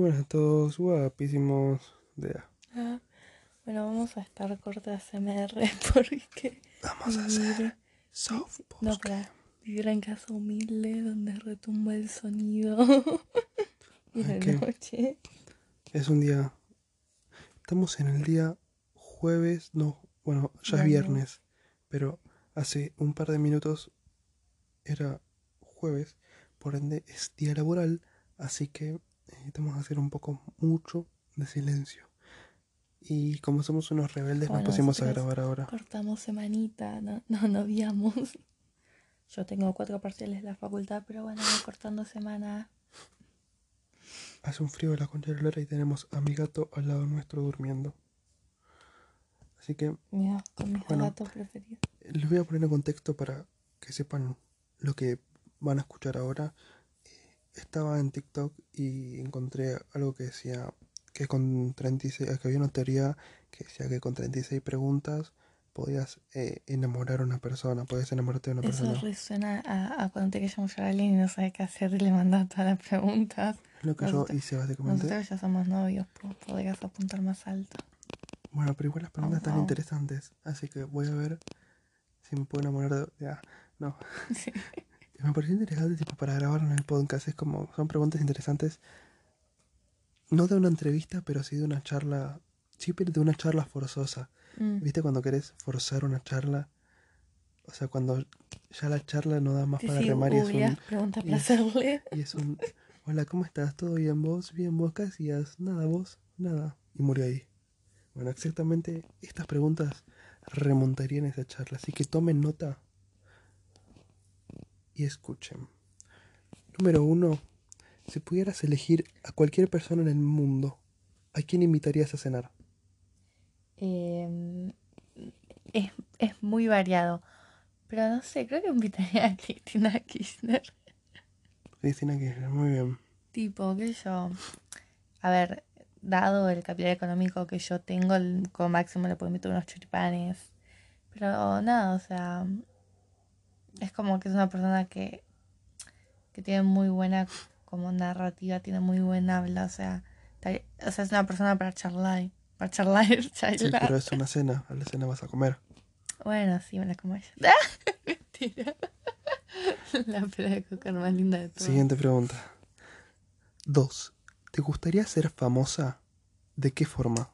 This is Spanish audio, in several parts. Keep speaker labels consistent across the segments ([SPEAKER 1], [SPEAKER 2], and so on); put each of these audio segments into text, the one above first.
[SPEAKER 1] Muy buenas a todos, guapísimos. De
[SPEAKER 2] Ah, bueno, vamos a estar cortas MR porque
[SPEAKER 1] Vamos a hacer soft
[SPEAKER 2] no para vivir en casa humilde donde retumba el sonido y de
[SPEAKER 1] Ok.
[SPEAKER 2] noche.
[SPEAKER 1] Es un día. Estamos en el día jueves, no, bueno, ya es viernes, pero hace un par de minutos era jueves, por ende es día laboral, así que necesitamos hacer un poco, mucho de silencio. Y como somos unos rebeldes,
[SPEAKER 2] Bueno,
[SPEAKER 1] nos pusimos a grabar ahora.
[SPEAKER 2] Cortamos semanita, no, no, no viamos. Yo tengo cuatro parciales de la facultad, pero bueno, voy cortando semana.
[SPEAKER 1] Hace un frío de la concha de la lora y tenemos a mi gato al lado nuestro durmiendo. Así que
[SPEAKER 2] Mira, con mis
[SPEAKER 1] Bueno.
[SPEAKER 2] gatos preferidos.
[SPEAKER 1] Les voy a poner en contexto para que sepan lo que van a escuchar ahora. Estaba en TikTok y encontré algo que decía que con 36, que había una teoría que decía que con 36 preguntas podías eh, enamorar a una persona, podías enamorarte de una
[SPEAKER 2] Eso
[SPEAKER 1] persona.
[SPEAKER 2] resuena a, a cuando te quieres llamar a alguien y no sabes qué hacer y le mandas todas las preguntas.
[SPEAKER 1] Lo que yo
[SPEAKER 2] nosotros-
[SPEAKER 1] hice básicamente.
[SPEAKER 2] Nosotros ya somos novios, podrías apuntar más alto.
[SPEAKER 1] Bueno, pero igual las preguntas están
[SPEAKER 2] wow.
[SPEAKER 1] interesantes, así que voy a ver si me puedo enamorar de... ah, no.
[SPEAKER 2] Sí.
[SPEAKER 1] Me pareció interesante tipo para grabar en el podcast. Es como, son preguntas interesantes. No de una entrevista, pero sí de una charla. Sí, pero de una charla forzosa.
[SPEAKER 2] Mm.
[SPEAKER 1] ¿Viste cuando querés forzar una charla? O sea, cuando ya la charla no da más
[SPEAKER 2] Sí,
[SPEAKER 1] para
[SPEAKER 2] sí,
[SPEAKER 1] remar y es un, y es- y es un. Hola, ¿cómo estás? ¿Todo bien vos? Bien, vos qué hacías? Nada, vos, nada. Y murió ahí. Bueno, exactamente estas preguntas remontarían esa charla. Así que tomen nota y escuchen. Número uno. Si pudieras elegir a cualquier persona en el mundo, ¿a quién invitarías a cenar?
[SPEAKER 2] Eh, es, es muy variado. Pero no sé, creo que invitaría a Cristina Kirchner.
[SPEAKER 1] Cristina Kirchner, muy bien.
[SPEAKER 2] Tipo, que yo. A ver, dado el capital económico que yo tengo, como máximo le puedo invitar unos choripanes. Pero nada, o sea. Es como que es una persona que. que tiene muy buena como narrativa, tiene muy buena habla, o sea. tal- O sea, es una persona para charlar. Para charlar,
[SPEAKER 1] Sí,
[SPEAKER 2] charlar.
[SPEAKER 1] pero es una cena. A la cena vas a comer.
[SPEAKER 2] Bueno, sí, me la como ella. Mentira. La pera de coca más linda de todas.
[SPEAKER 1] Siguiente pregunta. Dos. ¿Te gustaría ser famosa? ¿De qué forma?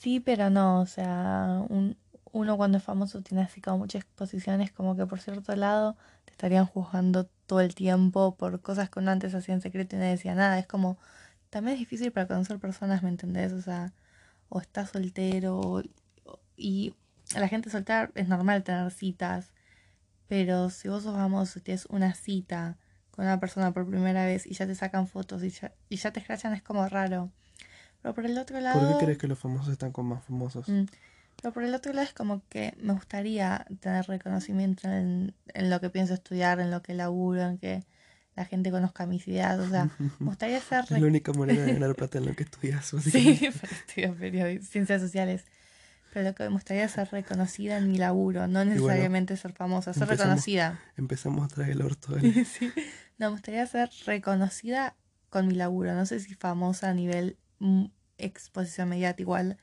[SPEAKER 2] Sí, pero no, o sea, un- uno cuando es famoso tiene así como muchas exposiciones, como que por cierto lado te estarían juzgando todo el tiempo por cosas que uno antes hacía en secreto y no decía nada. Es como, también es difícil para conocer personas, ¿me entendés? O sea, o estás soltero o- y a la gente soltera es normal tener citas, pero si vos sos famoso y tienes una cita con una persona por primera vez y ya te sacan fotos y ya, y ya te escrachan es como raro. Pero por el otro lado...
[SPEAKER 1] ¿Por qué crees que los famosos están con más famosos?
[SPEAKER 2] Mm. Pero por el otro lado es como que me gustaría tener reconocimiento en, en lo que pienso estudiar, en lo que laburo, en que la gente conozca mis ideas. O sea, me gustaría ser...
[SPEAKER 1] Es la única manera de ganar plata en lo que estudias,
[SPEAKER 2] Sí, estudio periodismo, ciencias sociales. Pero lo que me gustaría es ser reconocida en mi laburo, no necesariamente ser famosa, ser
[SPEAKER 1] empezamos.
[SPEAKER 2] reconocida.
[SPEAKER 1] Empezamos a traer el orto. dale.
[SPEAKER 2] Sí. No, me gustaría ser reconocida con mi laburo. No sé si famosa a nivel mm, exposición mediática, igual,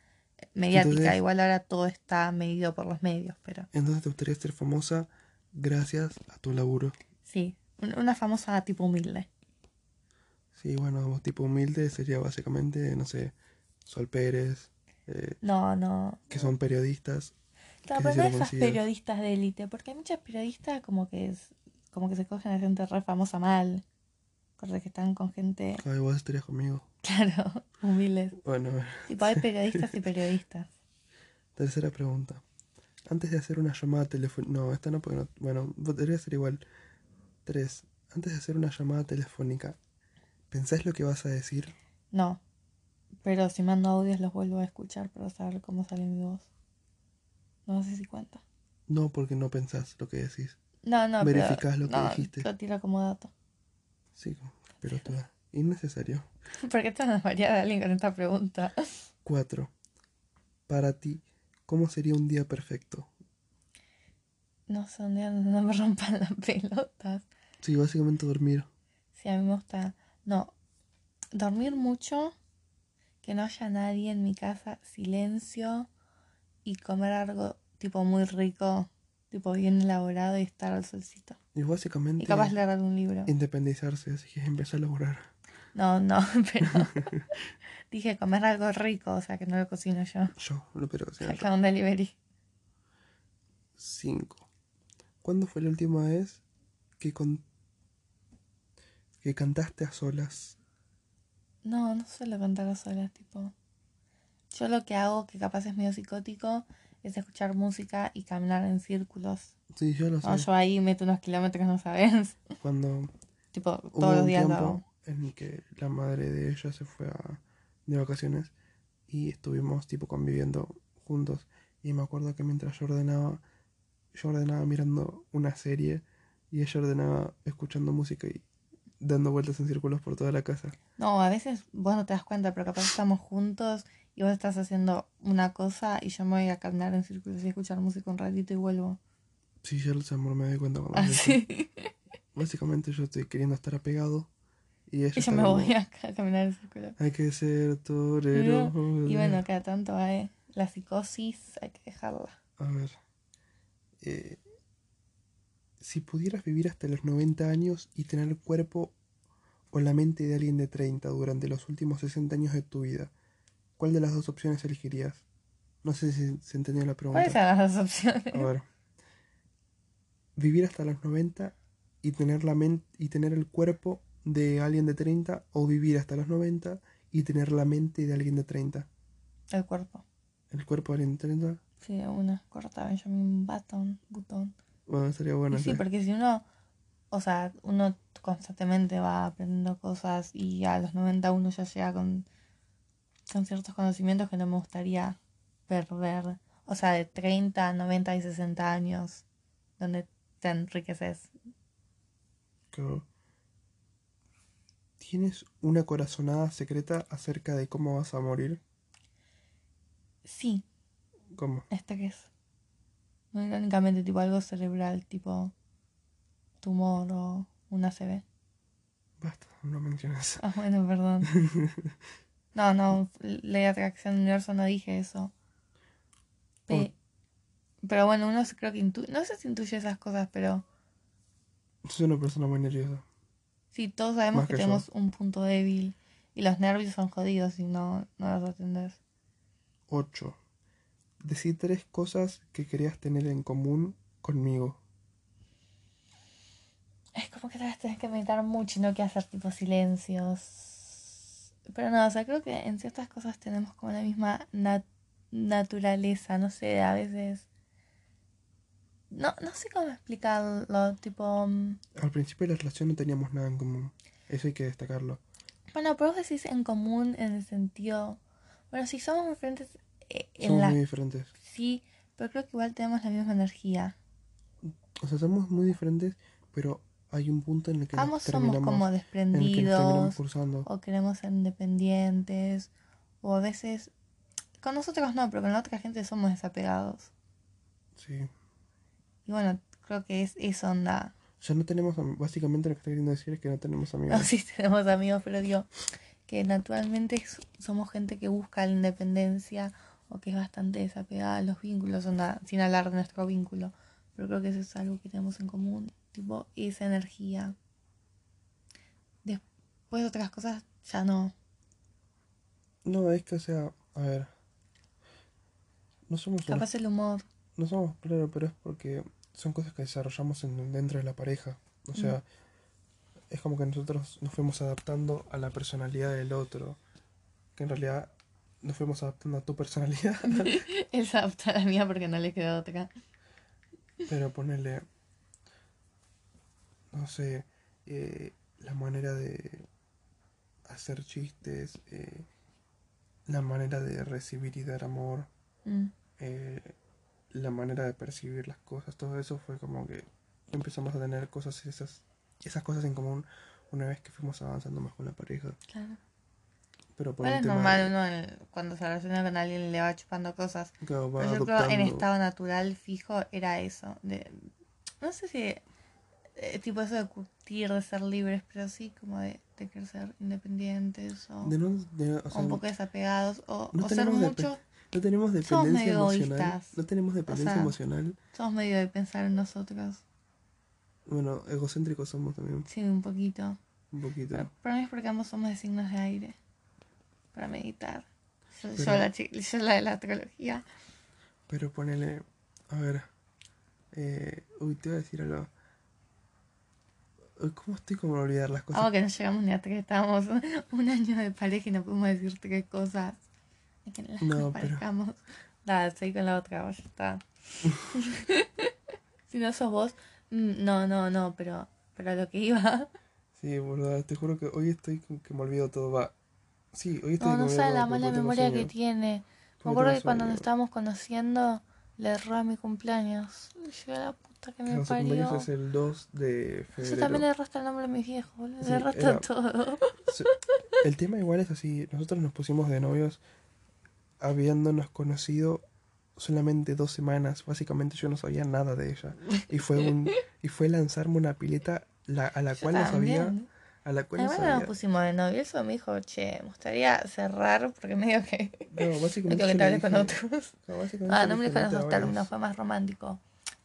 [SPEAKER 2] mediática.
[SPEAKER 1] Entonces-
[SPEAKER 2] igual ahora todo está medido por los medios, pero
[SPEAKER 1] Entonces te gustaría ser famosa gracias a tu laburo.
[SPEAKER 2] sí, un- una famosa tipo humilde.
[SPEAKER 1] Sí, bueno, tipo humilde sería básicamente, no sé, Sol Pérez, eh,
[SPEAKER 2] No, no.
[SPEAKER 1] que son periodistas.
[SPEAKER 2] No,
[SPEAKER 1] que
[SPEAKER 2] pero no esas
[SPEAKER 1] conocidas.
[SPEAKER 2] periodistas de élite, porque hay muchas periodistas como que es, como que se cogen a gente re famosa mal. Cosas que están con gente,
[SPEAKER 1] Ay, vos estarías conmigo.
[SPEAKER 2] claro, humildes.
[SPEAKER 1] Bueno.
[SPEAKER 2] Tipo, hay periodistas y periodistas.
[SPEAKER 1] Tercera pregunta. Antes de hacer una llamada telefónica... No, esta no, porque no... Bueno, podría ser igual. Tres. Antes de hacer una llamada telefónica, ¿pensás lo que vas a decir?
[SPEAKER 2] No. Pero si mando audios los vuelvo a escuchar para saber cómo sale mi voz. No sé si cuenta.
[SPEAKER 1] No, porque no pensás lo que decís.
[SPEAKER 2] No, no,
[SPEAKER 1] Verificás
[SPEAKER 2] pero,
[SPEAKER 1] lo que
[SPEAKER 2] no,
[SPEAKER 1] dijiste.
[SPEAKER 2] Lo tiro como dato.
[SPEAKER 1] Sí, pero todo. Innecesario.
[SPEAKER 2] ¿Por qué llamaría de alguien con esta pregunta?
[SPEAKER 1] Cuatro. Para ti, ¿cómo sería un día perfecto?
[SPEAKER 2] No sé, un día donde no me rompan las pelotas.
[SPEAKER 1] Sí, básicamente dormir.
[SPEAKER 2] Sí, a mí me gusta. No. dormir mucho, que no haya nadie en mi casa, silencio y comer algo tipo muy rico, tipo bien elaborado y estar al solcito.
[SPEAKER 1] Y básicamente
[SPEAKER 2] Y capaz leer algún libro.
[SPEAKER 1] independizarse, así que empezar a laburar.
[SPEAKER 2] No, no, pero dije comer algo rico, o sea que no lo cocino yo.
[SPEAKER 1] Yo, no, pero o sea,
[SPEAKER 2] Saca un delivery.
[SPEAKER 1] cinco. ¿Cuándo fue la última vez que con que cantaste a solas?
[SPEAKER 2] No, no suelo cantar a solas, tipo. Yo lo que hago, que capaz es medio psicótico, es escuchar música y caminar en círculos.
[SPEAKER 1] Sí, yo lo sé.
[SPEAKER 2] No, yo ahí meto unos kilómetros, no sabes.
[SPEAKER 1] Cuando
[SPEAKER 2] tipo,
[SPEAKER 1] hubo
[SPEAKER 2] todos los
[SPEAKER 1] un
[SPEAKER 2] días lo
[SPEAKER 1] tiempo
[SPEAKER 2] hago.
[SPEAKER 1] en que la madre de ella se fue a, de vacaciones y estuvimos tipo conviviendo juntos y me acuerdo que mientras yo ordenaba yo ordenaba mirando una serie y ella ordenaba escuchando música y dando vueltas en círculos por toda la casa.
[SPEAKER 2] No, a veces vos no te das cuenta, pero capaz estamos juntos y vos estás haciendo una cosa y yo me voy a caminar en círculos y escuchar música un ratito y vuelvo.
[SPEAKER 1] Sí, yo el amor me doy cuenta hace eso.
[SPEAKER 2] Así.
[SPEAKER 1] Básicamente yo estoy queriendo estar apegado y ella
[SPEAKER 2] Y yo me
[SPEAKER 1] como,
[SPEAKER 2] voy a ca- caminar en círculos.
[SPEAKER 1] Hay que ser torero.
[SPEAKER 2] Y bueno, cada tanto eh, la psicosis hay que dejarla.
[SPEAKER 1] A ver. eh, si pudieras vivir hasta los 90 años y tener el cuerpo o la mente de alguien de 30 durante los últimos 60 años de tu vida, ¿cuál de las dos opciones elegirías? No sé si se entendió la pregunta.
[SPEAKER 2] ¿Cuáles eran las dos opciones?
[SPEAKER 1] A ver. Vivir hasta los 90 y tener la mente y tener el cuerpo de alguien de 30 o vivir hasta los 90 y tener la mente de alguien de 30.
[SPEAKER 2] El cuerpo.
[SPEAKER 1] El cuerpo de alguien de 30,
[SPEAKER 2] Sí, una. Corta Benjamin Button. Button.
[SPEAKER 1] bueno, sería bueno.
[SPEAKER 2] Sí. porque si uno, o sea, uno constantemente va aprendiendo cosas y a los 90 uno ya llega con, con ciertos conocimientos que no me gustaría perder. O sea, de 30, 90 y 60 años, donde te enriqueces.
[SPEAKER 1] Claro. ¿Tienes una corazonada secreta acerca de cómo vas a morir?
[SPEAKER 2] Sí,
[SPEAKER 1] ¿Cómo?
[SPEAKER 2] ¿esta qué es? No irónicamente, tipo algo cerebral, tipo tumor o una ACV.
[SPEAKER 1] Basta, no menciones.
[SPEAKER 2] Ah, bueno, perdón. No, no, ley de atracción del universo no dije eso. Pe- pero bueno, uno creo que intuye, no sé si intuye esas cosas, pero
[SPEAKER 1] Soy una persona muy nerviosa.
[SPEAKER 2] sí, todos sabemos
[SPEAKER 1] Más
[SPEAKER 2] que, tenemos un punto débil y los nervios son jodidos si no, no los atendés.
[SPEAKER 1] 8. Decí tres cosas que querías tener en común conmigo.
[SPEAKER 2] Es como que tal vez tenés que meditar mucho y no que hacer tipo silencios. Pero no, o sea, creo que en ciertas cosas tenemos como la misma nat- naturaleza, no sé, a veces... No, no sé cómo explicarlo, tipo... mm,
[SPEAKER 1] Al principio de la relación no teníamos nada en común. Eso hay que destacarlo.
[SPEAKER 2] Bueno, pero vos decís en común en el sentido... Bueno, sí, somos muy diferentes eh, en
[SPEAKER 1] Somos
[SPEAKER 2] la...
[SPEAKER 1] muy diferentes.
[SPEAKER 2] Sí, pero creo que igual tenemos la misma energía.
[SPEAKER 1] O sea, somos muy diferentes, pero hay un punto en el que
[SPEAKER 2] Ambos somos como
[SPEAKER 1] que
[SPEAKER 2] desprendidos,
[SPEAKER 1] cursando.
[SPEAKER 2] o queremos ser independientes, o a veces... Con nosotros no, pero con la otra gente somos desapegados.
[SPEAKER 1] Sí.
[SPEAKER 2] Y bueno, creo que es eso onda.
[SPEAKER 1] Ya no tenemos, am- básicamente lo que está queriendo decir es que no tenemos amigos.
[SPEAKER 2] No, sí tenemos amigos, pero digo que naturalmente somos gente que busca la independencia o que es bastante desapegada a los vínculos, onda, sin hablar de nuestro vínculo. Pero creo que eso es algo que tenemos en común, tipo esa energía. Después otras cosas ya no.
[SPEAKER 1] No, es que, o sea, a ver. No somos una-
[SPEAKER 2] Capaz el humor.
[SPEAKER 1] No somos, claro, pero es porque son cosas que desarrollamos en, dentro de la pareja. O sea,
[SPEAKER 2] Mm.
[SPEAKER 1] es como que nosotros nos fuimos adaptando a la personalidad del otro. Que en realidad nos fuimos adaptando a tu personalidad.
[SPEAKER 2] Él se adapta a la mía porque no le queda otra.
[SPEAKER 1] pero ponerle, no sé, eh, la manera de hacer chistes, eh, la manera de recibir y dar amor,
[SPEAKER 2] Mm.
[SPEAKER 1] eh, la manera de percibir las cosas, todo eso fue como que empezamos a tener cosas, esas, esas cosas en común una vez que fuimos avanzando más con la pareja.
[SPEAKER 2] Claro.
[SPEAKER 1] Pero por
[SPEAKER 2] Bueno,
[SPEAKER 1] el
[SPEAKER 2] es
[SPEAKER 1] tema
[SPEAKER 2] normal,
[SPEAKER 1] de-
[SPEAKER 2] uno cuando se relaciona con alguien le va chupando cosas.
[SPEAKER 1] claro, va
[SPEAKER 2] Pero yo creo en
[SPEAKER 1] adoptando-
[SPEAKER 2] estado natural fijo era eso. De, no sé si eh, tipo eso de curtir, de ser libres, pero sí como de, de querer ser independientes o,
[SPEAKER 1] De no, de- o
[SPEAKER 2] o
[SPEAKER 1] sea,
[SPEAKER 2] un poco desapegados o,
[SPEAKER 1] no
[SPEAKER 2] o ser mucho,
[SPEAKER 1] no tenemos dependencia emocional.
[SPEAKER 2] egoístas.
[SPEAKER 1] No tenemos dependencia
[SPEAKER 2] sea,
[SPEAKER 1] emocional.
[SPEAKER 2] somos medio de pensar en nosotros,
[SPEAKER 1] Bueno, egocéntricos somos también,
[SPEAKER 2] sí, un poquito.
[SPEAKER 1] un poquito.
[SPEAKER 2] Pero para mí es porque ambos somos de signos de aire, para meditar. Yo, yo
[SPEAKER 1] Pero-
[SPEAKER 2] la, chi- yo la de la astrología.
[SPEAKER 1] Pero ponele, a ver, eh, uy, te voy a decir algo. ¿Cómo estoy como a olvidar las cosas?
[SPEAKER 2] Algo que no llegamos ni a tres, estábamos un año de pareja y no pudimos decir tres cosas. Es que no las
[SPEAKER 1] No,
[SPEAKER 2] nos
[SPEAKER 1] pero-.
[SPEAKER 2] Dale, seguí con la otra, vos, ya está. si no sos vos, mm, no, no, no, pero, pero a lo que iba.
[SPEAKER 1] Sí, boludo, te juro que hoy estoy con que me olvido todo, va. Sí, hoy estoy
[SPEAKER 2] No,
[SPEAKER 1] que
[SPEAKER 2] no
[SPEAKER 1] me
[SPEAKER 2] sabe la mala memoria que
[SPEAKER 1] sueño.
[SPEAKER 2] tiene. Me acuerdo que cuando nos estábamos conociendo, le erró a mi cumpleaños. Llegué a la puta que me parió.
[SPEAKER 1] es el 2 de
[SPEAKER 2] Eso
[SPEAKER 1] febrero.
[SPEAKER 2] también le erraste el nombre de mis viejos, boludo.
[SPEAKER 1] Sí,
[SPEAKER 2] Le
[SPEAKER 1] era-
[SPEAKER 2] todo.
[SPEAKER 1] El tema igual es así, nosotros nos pusimos de novios habiéndonos conocido solamente dos semanas, básicamente yo no sabía nada de ella y fue un y fue lanzarme una pileta la- a la
[SPEAKER 2] Yo
[SPEAKER 1] cual no sabía, a la cual no
[SPEAKER 2] Además nos
[SPEAKER 1] sabía.
[SPEAKER 2] pusimos de novio. Eso me dijo, che, me gustaría cerrar porque medio que,
[SPEAKER 1] No, básicamente
[SPEAKER 2] que hablé con otros.
[SPEAKER 1] no, básicamente
[SPEAKER 2] Ah, no me esos términos,
[SPEAKER 1] vayas.
[SPEAKER 2] fue más romántico.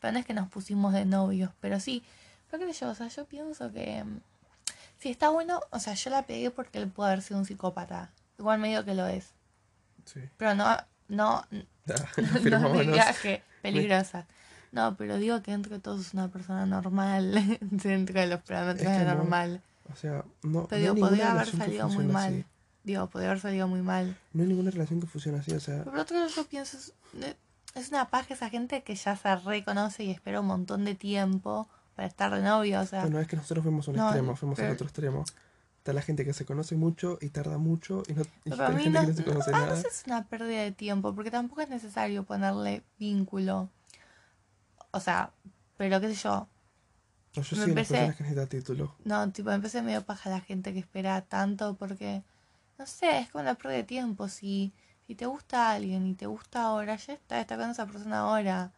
[SPEAKER 2] Pero no es que nos pusimos de novios, pero sí. Pero qué sé yo, o sea, yo pienso que mm, si está bueno, o sea, yo la pegué porque él puede haber sido un psicópata. Igual medio que lo es.
[SPEAKER 1] Sí.
[SPEAKER 2] Pero no, no, no viaje, peligrosa. No, pero digo que entre todos es una persona normal, dentro de los parámetros
[SPEAKER 1] Es que
[SPEAKER 2] de
[SPEAKER 1] no.
[SPEAKER 2] normal.
[SPEAKER 1] O sea, no,
[SPEAKER 2] Pero
[SPEAKER 1] no
[SPEAKER 2] digo, podría haber salido muy mal.
[SPEAKER 1] así.
[SPEAKER 2] Digo, podría haber salido muy mal.
[SPEAKER 1] No hay ninguna relación que funcione así, o sea,
[SPEAKER 2] Pero por otro lado, yo pienso, es, una paja esa gente que ya se reconoce y espera un montón de tiempo para estar de novio, o sea,
[SPEAKER 1] bueno, es que nosotros fuimos a un
[SPEAKER 2] No,
[SPEAKER 1] extremo, fuimos
[SPEAKER 2] pero-
[SPEAKER 1] al otro extremo. Está la gente que se conoce mucho y tarda mucho y, no, y
[SPEAKER 2] pero a mí
[SPEAKER 1] gente
[SPEAKER 2] no,
[SPEAKER 1] que no se conoce
[SPEAKER 2] ah, no
[SPEAKER 1] nada.
[SPEAKER 2] si es una pérdida de tiempo, porque tampoco es necesario ponerle vínculo. O sea, pero qué sé yo,
[SPEAKER 1] No, yo
[SPEAKER 2] me
[SPEAKER 1] las
[SPEAKER 2] empecé-
[SPEAKER 1] personas que necesita título.
[SPEAKER 2] no, tipo, empecé medio paja la gente que espera tanto, porque, no sé, es como una pérdida de tiempo, si, si te gusta alguien y te gusta ahora, ya está, está con esa persona ahora.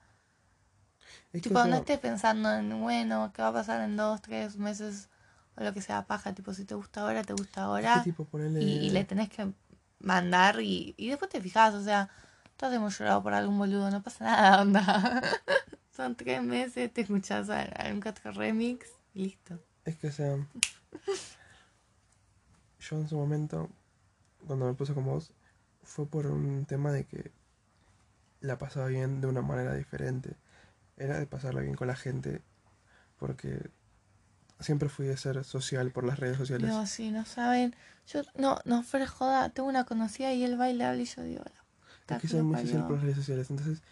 [SPEAKER 1] Es
[SPEAKER 2] Tipo, no
[SPEAKER 1] sea,
[SPEAKER 2] estés pensando en, bueno, qué va a pasar en dos, tres meses o lo que sea paja. Tipo, si te gusta ahora, te gusta
[SPEAKER 1] es
[SPEAKER 2] ahora.
[SPEAKER 1] que tipo ponerle...
[SPEAKER 2] Y, y le tenés que mandar y, y después te fijas, o sea, todos hemos llorado por algún boludo, no pasa nada, onda. Son tres meses, te escuchás a- algún otro remix y listo.
[SPEAKER 1] Es que, o sea, yo en su momento, cuando me puse con vos, fue por un tema de que la pasaba bien de una manera diferente. Era de pasarla bien con la gente, porque siempre fui de ser social por las redes sociales.
[SPEAKER 2] Digo, si no saben, yo, no, no fuera joda, tengo una conocida y él baila y yo digo, la
[SPEAKER 1] Es que soy muy social por las redes sociales. Entonces,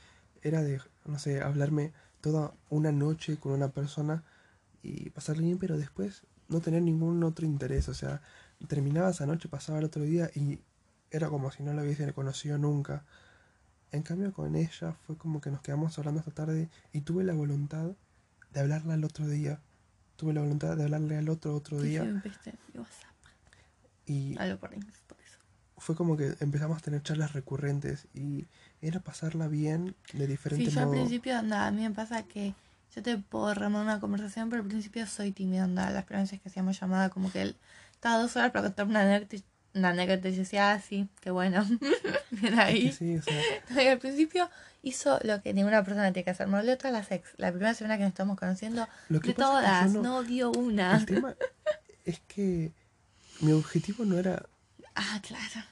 [SPEAKER 1] era de, no sé, hablarme toda una noche con una persona y pasarle bien, pero después no tener ningún otro interés. O sea, terminaba esa noche, pasaba el otro día y era como si no la hubiese conocido nunca. En cambio, con ella fue como que nos quedamos hablando esta tarde y tuve la voluntad de hablarle al otro día. Tuve la voluntad de hablarle al otro otro día
[SPEAKER 2] mi WhatsApp,
[SPEAKER 1] y
[SPEAKER 2] algo por, ahí, por eso.
[SPEAKER 1] fue como que empezamos a tener charlas recurrentes y era pasarla bien de diferente
[SPEAKER 2] Sí, yo al principio, anda, a mí me pasa que yo te puedo remar una conversación, pero al principio soy tímida, anda. Las primeras veces que hacíamos llamada, como que él estaba dos horas para contarme una anécdota, una anécdota y yo decía, ah, sí, qué bueno.
[SPEAKER 1] Es
[SPEAKER 2] ahí.
[SPEAKER 1] sí, o sea,
[SPEAKER 2] al principio hizo lo que ninguna persona tiene que hacer. Me habló todas las ex. La primera semana que nos estamos conociendo,
[SPEAKER 1] lo que
[SPEAKER 2] de todas, no...
[SPEAKER 1] no,
[SPEAKER 2] dio una.
[SPEAKER 1] el tema es que mi objetivo no era
[SPEAKER 2] Ah, claro.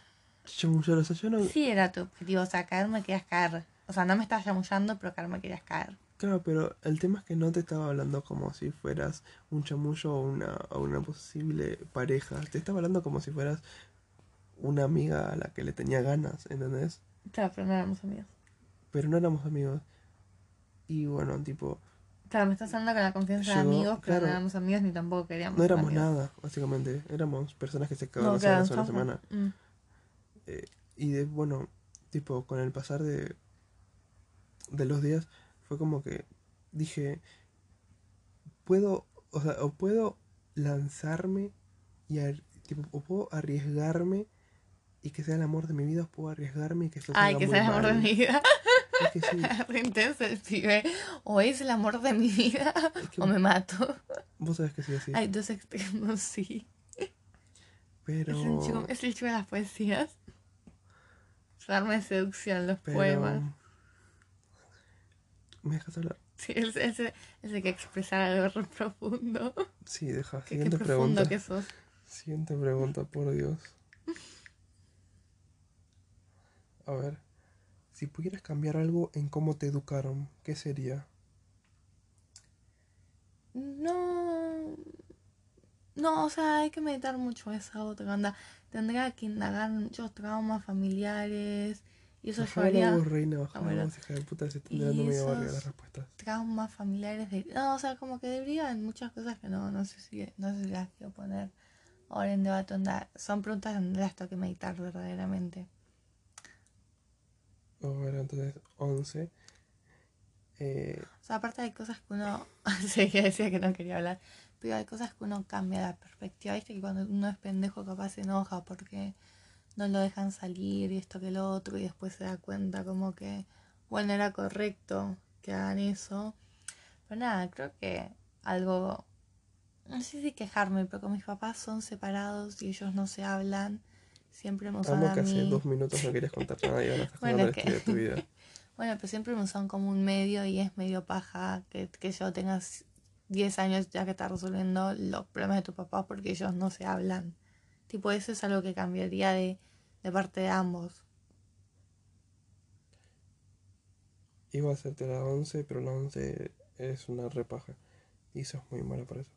[SPEAKER 1] chamullar, o sea, yo no,
[SPEAKER 2] Sí era tu objetivo, o sea, caerme querías caer. O sea, no me estabas chamullando, pero caerme querías caer.
[SPEAKER 1] claro, pero el tema es que no te estaba hablando como si fueras un chamullo o una, o una posible pareja, te estaba hablando como si fueras una amiga a la que le tenía ganas, ¿entendés?
[SPEAKER 2] Claro, pero no éramos amigos.
[SPEAKER 1] Pero no éramos amigos. Y bueno, tipo,
[SPEAKER 2] Claro, me estás hablando con la confianza de amigos, pero
[SPEAKER 1] claro.
[SPEAKER 2] no éramos amigos ni tampoco queríamos
[SPEAKER 1] no éramos
[SPEAKER 2] amigos.
[SPEAKER 1] nada, básicamente. Éramos personas que se
[SPEAKER 2] No,
[SPEAKER 1] cagaban
[SPEAKER 2] claro,
[SPEAKER 1] una semana.
[SPEAKER 2] Mm.
[SPEAKER 1] Eh, y de, bueno, tipo, con el pasar de, de los días, fue como que dije, puedo, o sea, o puedo lanzarme y, ar- tipo, o puedo arriesgarme y que sea el amor de mi vida, puedo arriesgarme y que esto
[SPEAKER 2] Ay,
[SPEAKER 1] salga
[SPEAKER 2] que
[SPEAKER 1] muy
[SPEAKER 2] sea el amor de mi vida.
[SPEAKER 1] Es que sí.
[SPEAKER 2] Re intenso el pibe. O es el amor de mi vida
[SPEAKER 1] Es que
[SPEAKER 2] o me mato.
[SPEAKER 1] vos sabés que sí, así.
[SPEAKER 2] Hay dos extremos, sí.
[SPEAKER 1] Pero.
[SPEAKER 2] Es, un chico, es el chico de las poesías. De seducción, los
[SPEAKER 1] pero-
[SPEAKER 2] poemas.
[SPEAKER 1] ¿Me dejas hablar?
[SPEAKER 2] Sí, es, es, es el que expresar algo re profundo.
[SPEAKER 1] Sí, deja.
[SPEAKER 2] Qué, qué
[SPEAKER 1] Siguiente
[SPEAKER 2] profundo
[SPEAKER 1] pregunta.
[SPEAKER 2] que sos.
[SPEAKER 1] Siguiente pregunta, por Dios. A ver. Si pudieras cambiar algo en cómo te educaron, ¿qué sería?
[SPEAKER 2] No. No, o sea, hay que meditar mucho esa otra onda. Tendría que indagar muchos traumas familiares. Y eso
[SPEAKER 1] Bajá la
[SPEAKER 2] llevaría
[SPEAKER 1] voz, reina, bajá
[SPEAKER 2] Ah,
[SPEAKER 1] la
[SPEAKER 2] bueno.
[SPEAKER 1] voz, hija de puta, se están
[SPEAKER 2] Y
[SPEAKER 1] dando medio
[SPEAKER 2] esos-
[SPEAKER 1] verga las respuestas.
[SPEAKER 2] traumas familiares de. No, o sea, como que debería en muchas cosas que no, no sé si, no sé si las quiero poner ahora en debate. Onda. Son preguntas donde las tengo que meditar verdaderamente.
[SPEAKER 1] Entonces, 11. Eh,
[SPEAKER 2] O sea, aparte hay cosas que uno. sí, que decía que no quería hablar. Pero hay cosas que uno cambia la perspectiva. Viste que cuando uno es pendejo, capaz se enoja porque no lo dejan salir y esto que lo otro. Y después se da cuenta, como que. Bueno, era correcto que hagan eso. Pero nada, creo que algo. No sé si quejarme, pero con mis papás son separados y ellos no se hablan. Siempre
[SPEAKER 1] amo
[SPEAKER 2] a
[SPEAKER 1] que hace
[SPEAKER 2] mí.
[SPEAKER 1] dos minutos no querías contar nada y ahora estás
[SPEAKER 2] Bueno,
[SPEAKER 1] de tu vida.
[SPEAKER 2] Bueno, pero siempre me usan como un medio y es medio paja que, que yo tenga 10 años ya que está resolviendo los problemas de tu papá porque ellos no se hablan. Tipo, eso es algo que cambiaría de, de parte de ambos.
[SPEAKER 1] Iba a hacerte la 11, pero la 11 es una repaja. Y sos muy mala para eso.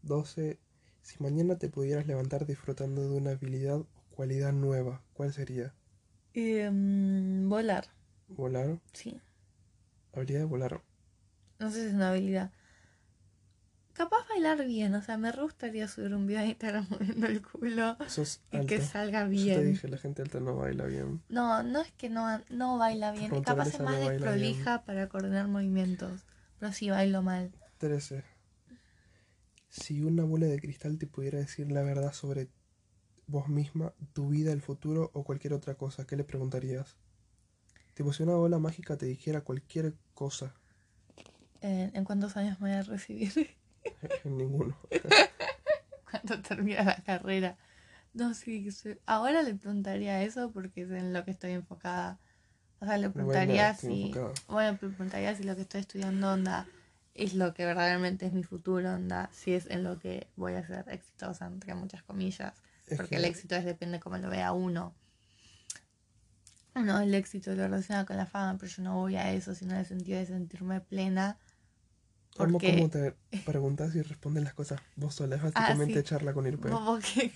[SPEAKER 1] 12. Si mañana te pudieras levantar disfrutando de una habilidad cualidad nueva, ¿cuál sería?
[SPEAKER 2] Em, volar,
[SPEAKER 1] ¿Volar?
[SPEAKER 2] sí.
[SPEAKER 1] Habilidad de volar.
[SPEAKER 2] No sé si es una habilidad. Capaz bailar bien, o sea, me gustaría subir un video a Instagram moviendo el culo
[SPEAKER 1] Sos
[SPEAKER 2] y
[SPEAKER 1] alta.
[SPEAKER 2] que salga
[SPEAKER 1] Yo te
[SPEAKER 2] bien.
[SPEAKER 1] dije, la gente alta no baila bien.
[SPEAKER 2] No, no es que no, no baila bien,
[SPEAKER 1] Por
[SPEAKER 2] capaz es más
[SPEAKER 1] no bien.
[SPEAKER 2] desprolija para coordinar movimientos, pero sí bailo mal.
[SPEAKER 1] 13. Si una bola de cristal te pudiera decir la verdad sobre vos misma, tu vida, el futuro o cualquier otra cosa, ¿qué le preguntarías? Tipo, si una bola mágica te dijera cualquier cosa,
[SPEAKER 2] Eh, ¿En cuántos años me voy a recibir?
[SPEAKER 1] en ninguno.
[SPEAKER 2] Cuando termine la carrera. No, sí, sí. ahora le preguntaría eso porque es en lo que estoy enfocada. O sea, le preguntaría si. Bueno, le preguntaría si lo que estoy estudiando onda es lo que verdaderamente es mi futuro, onda, si es en lo que voy a ser exitosa, entre muchas comillas. Porque
[SPEAKER 1] que-
[SPEAKER 2] el éxito es depende cómo lo vea uno. Uno, el éxito lo relaciona con la fama, pero yo no voy a eso, sino en el sentido de sentirme plena. Porque
[SPEAKER 1] cómo te preguntas y respondes las cosas vos sola. Es básicamente
[SPEAKER 2] Ah, sí.
[SPEAKER 1] charla con Irpe.
[SPEAKER 2] Que-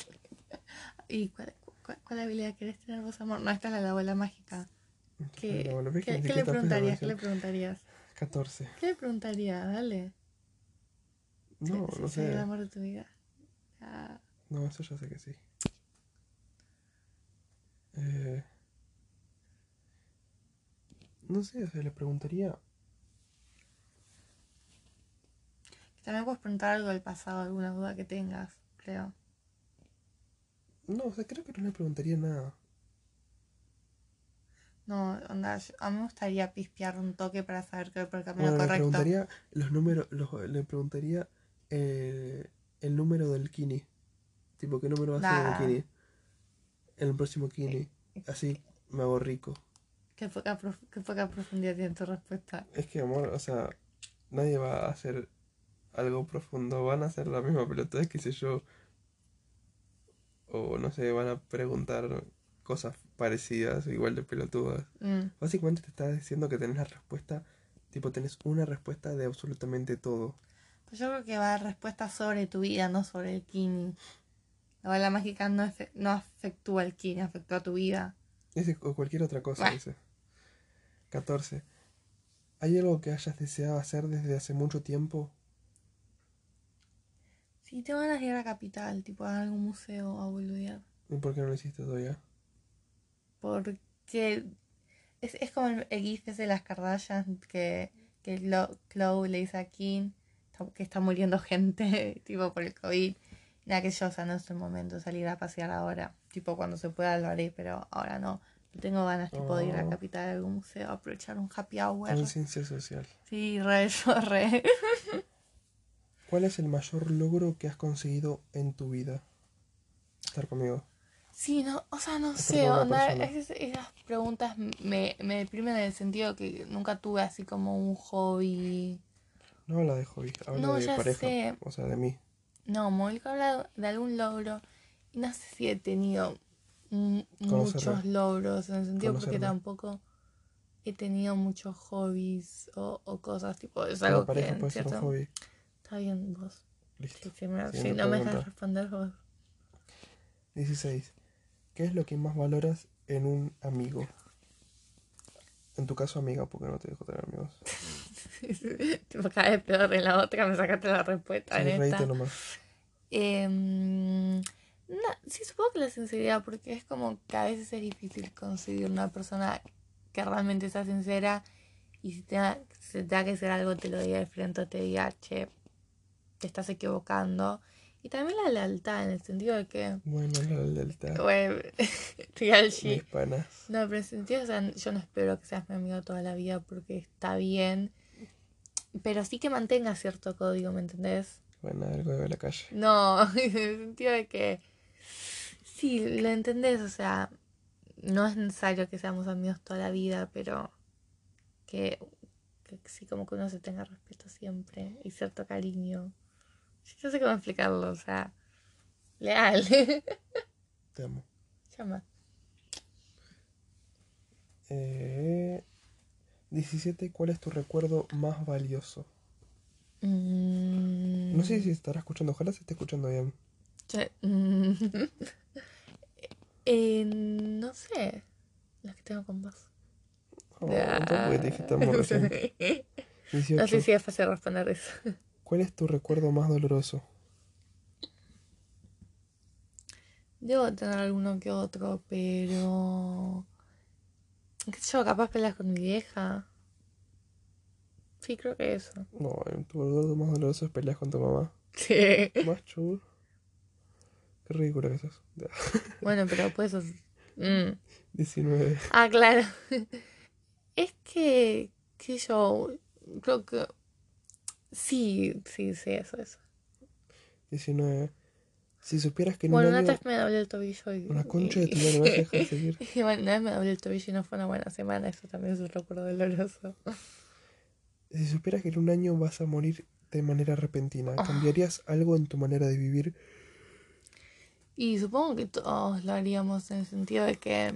[SPEAKER 2] ¿Y cuál, cuál, cuál habilidad querés tener vos, amor? No, esta es la de la bola mágica. ¿Qué, ¿qué, le preguntarías? ¿Qué le preguntarías?
[SPEAKER 1] 14.
[SPEAKER 2] ¿Qué le preguntarías? Dale.
[SPEAKER 1] No, no
[SPEAKER 2] soy el
[SPEAKER 1] sé.
[SPEAKER 2] amor de tu vida. Ah,
[SPEAKER 1] No, eso ya sé que sí. Eh, no sé, o sea, le preguntaría.
[SPEAKER 2] También puedes preguntar algo del pasado, alguna duda que tengas, creo.
[SPEAKER 1] No, o sea, creo que no le preguntaría nada.
[SPEAKER 2] No, onda, yo- a mí me gustaría pispear un toque para saber que voy por el camino
[SPEAKER 1] Bueno, le
[SPEAKER 2] correcto.
[SPEAKER 1] preguntaría los números, los- le preguntaría eh, el número del Kini. Tipo, ¿qué número va a ser
[SPEAKER 2] Nah.
[SPEAKER 1] el Kini? En el próximo Kini. Así me hago rico.
[SPEAKER 2] Qué poca, qué poca profundidad tiene tu respuesta.
[SPEAKER 1] Es que, amor, o sea, nadie va a hacer algo profundo. Van a hacer la misma pelotudez, qué sé yo. O no sé, van a preguntar cosas parecidas, igual de pelotudas.
[SPEAKER 2] Mm,
[SPEAKER 1] Básicamente te está diciendo que tenés la respuesta, tipo, tenés una respuesta de absolutamente todo.
[SPEAKER 2] Pues yo creo que va a dar respuestas sobre tu vida, no sobre el kini. La bola mágica no, no afectúa el kini, afectúa tu vida.
[SPEAKER 1] Ese, o cualquier otra cosa, dice. 14. ¿Hay algo que hayas deseado hacer desde hace mucho tiempo?
[SPEAKER 2] Sí, tengo ganas de ir a Capital, tipo a algún museo a boludear.
[SPEAKER 1] ¿Y por qué no lo hiciste todavía?
[SPEAKER 2] Porque es, es como el, el gif ese de las Kardashian que, que Lo- Chloe le dice a Kim que está muriendo gente, tipo por el COVID. Nada que yo, o sea, no es el momento de salir a pasear ahora. Tipo cuando se pueda lo haré, pero ahora no. Tengo ganas tipo de ir a
[SPEAKER 1] Oh.
[SPEAKER 2] Capital a algún museo, aprovechar un happy hour.
[SPEAKER 1] Conciencia social.
[SPEAKER 2] Sí, re, yo re.
[SPEAKER 1] ¿Cuál es el mayor logro que has conseguido en tu vida? Estar conmigo.
[SPEAKER 2] Sí, no, o sea, no sé, onda, es- esas preguntas me, me deprimen en el sentido que nunca tuve así como un hobby.
[SPEAKER 1] No habla de hobby, habla
[SPEAKER 2] No,
[SPEAKER 1] de
[SPEAKER 2] ya
[SPEAKER 1] pareja.
[SPEAKER 2] sé.
[SPEAKER 1] O sea, de mí.
[SPEAKER 2] No, Mónica habla de algún logro y no sé si he tenido muchos logros en el sentido porque tampoco he tenido muchos hobbies o, o cosas tipo, es algo que
[SPEAKER 1] puede ser un hobby.
[SPEAKER 2] Está bien vos.
[SPEAKER 1] Listo.
[SPEAKER 2] Sí, sí, me- si no me dejas responder vos.
[SPEAKER 1] 16. ¿Qué es lo que más valoras en un amigo? En tu caso, amiga, porque no te dejo tener amigos.
[SPEAKER 2] cada vez peor en la otra me sacaste la respuesta
[SPEAKER 1] Sí,
[SPEAKER 2] en esta.
[SPEAKER 1] nomás.
[SPEAKER 2] Em, no, sí, supongo que la sinceridad, porque es como que a veces es difícil conseguir una persona que realmente sea sincera y si te, da- si que hacer algo te lo diga de frente o te diga, che, te estás equivocando. Y también la lealtad, en el sentido de que,
[SPEAKER 1] Bueno, la lealtad.
[SPEAKER 2] bueno, real
[SPEAKER 1] Mis panas.
[SPEAKER 2] No, pero en el sentido, o sea, yo no espero que seas mi amigo toda la vida porque está bien. Pero sí que mantenga cierto código, ¿me entendés?
[SPEAKER 1] Bueno, algo de la calle.
[SPEAKER 2] No, en el sentido de que sí, lo entendés, o sea, no es necesario que seamos amigos toda la vida, pero que, que sí como que uno se tenga respeto siempre y cierto cariño. Sí, No sé cómo explicarlo, o sea, leal.
[SPEAKER 1] Te amo.
[SPEAKER 2] Llama.
[SPEAKER 1] Eh, 17. ¿Cuál es tu recuerdo más valioso?
[SPEAKER 2] Mm,
[SPEAKER 1] No sé si estará escuchando. Ojalá se esté escuchando bien.
[SPEAKER 2] che, mm, eh, no sé, las que tengo con vos.
[SPEAKER 1] Oh, te. 18.
[SPEAKER 2] No sé si es fácil responder eso.
[SPEAKER 1] ¿Cuál es tu recuerdo más doloroso?
[SPEAKER 2] Debo tener alguno que otro, pero. ¿Qué sé yo? Capaz peleas con mi vieja. Sí, creo que eso.
[SPEAKER 1] No, tu recuerdo más doloroso es peleas con tu mamá.
[SPEAKER 2] Sí.
[SPEAKER 1] Más chur. Qué ridícula que sos.
[SPEAKER 2] Bueno, pero pues. mm.
[SPEAKER 1] 19.
[SPEAKER 2] Ah, claro. Es que. Que yo. Creo que. Sí, sí, sí, eso, eso.
[SPEAKER 1] 19. Si supieras que en
[SPEAKER 2] Bueno,
[SPEAKER 1] un
[SPEAKER 2] una vez me doblé el tobillo y.
[SPEAKER 1] Una concha de tu madre, me vas a dejar de seguir.
[SPEAKER 2] Y bueno, una vez me doblé el tobillo y no fue una buena semana. Eso también es un recuerdo doloroso.
[SPEAKER 1] Si supieras que en un año vas a morir de manera repentina,
[SPEAKER 2] Ah.
[SPEAKER 1] ¿cambiarías algo en tu manera de vivir?
[SPEAKER 2] Y supongo que todos lo haríamos en el sentido de que